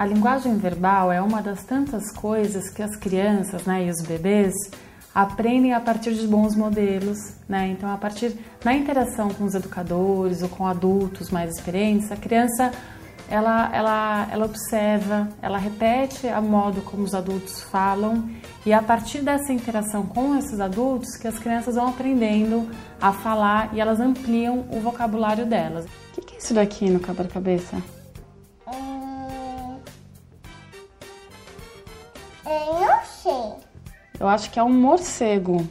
a linguagem verbal é uma das tantas coisas que as crianças né, e os bebês aprendem a partir de bons modelos, né? Então, a partir da interação com os educadores ou com adultos mais experientes, a criança ela, ela, ela observa, ela repete a modo como os adultos falam e é a partir dessa interação com esses adultos que as crianças vão aprendendo a falar e elas ampliam o vocabulário delas. O que, que é isso daqui no quebra-cabeça? Eu não sei. Eu acho que é um morcego.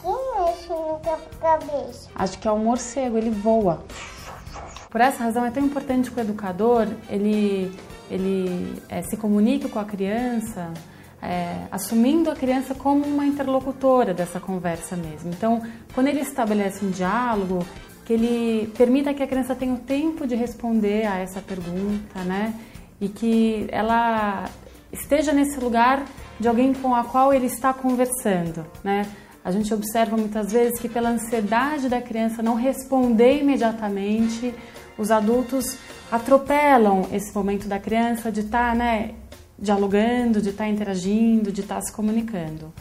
Quem mexe no quebra-cabeça? Acho que é um morcego, ele voa. Por essa razão é tão importante que o educador ele, ele é, se comunique com a criança, é, assumindo a criança como uma interlocutora dessa conversa mesmo. Então, quando ele estabelece um diálogo, que ele permita que a criança tenha o tempo de responder a essa pergunta, né? E que ela esteja nesse lugar de alguém com a qual ele está conversando, né? A gente observa muitas vezes que pela ansiedade da criança não responder imediatamente, os adultos atropelam esse momento da criança de estar, tá, né, dialogando, de estar tá interagindo, de estar tá se comunicando.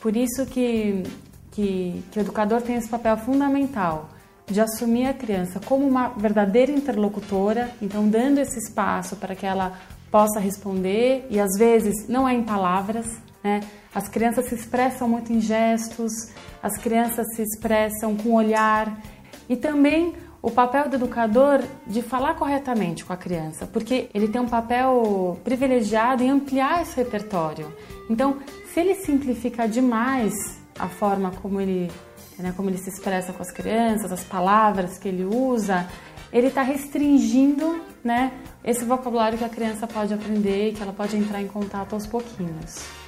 Por isso que, que, que o educador tem esse papel fundamental de assumir a criança como uma verdadeira interlocutora, então dando esse espaço para que ela possa responder e às vezes não é em palavras, né? As crianças se expressam muito em gestos, as crianças se expressam com olhar e também o papel do educador de falar corretamente com a criança, porque ele tem um papel privilegiado em ampliar esse repertório. Então, se ele simplifica demais a forma como ele, né, como ele se expressa com as crianças, as palavras que ele usa, ele está restringindo né, esse vocabulário que a criança pode aprender e que ela pode entrar em contato aos pouquinhos.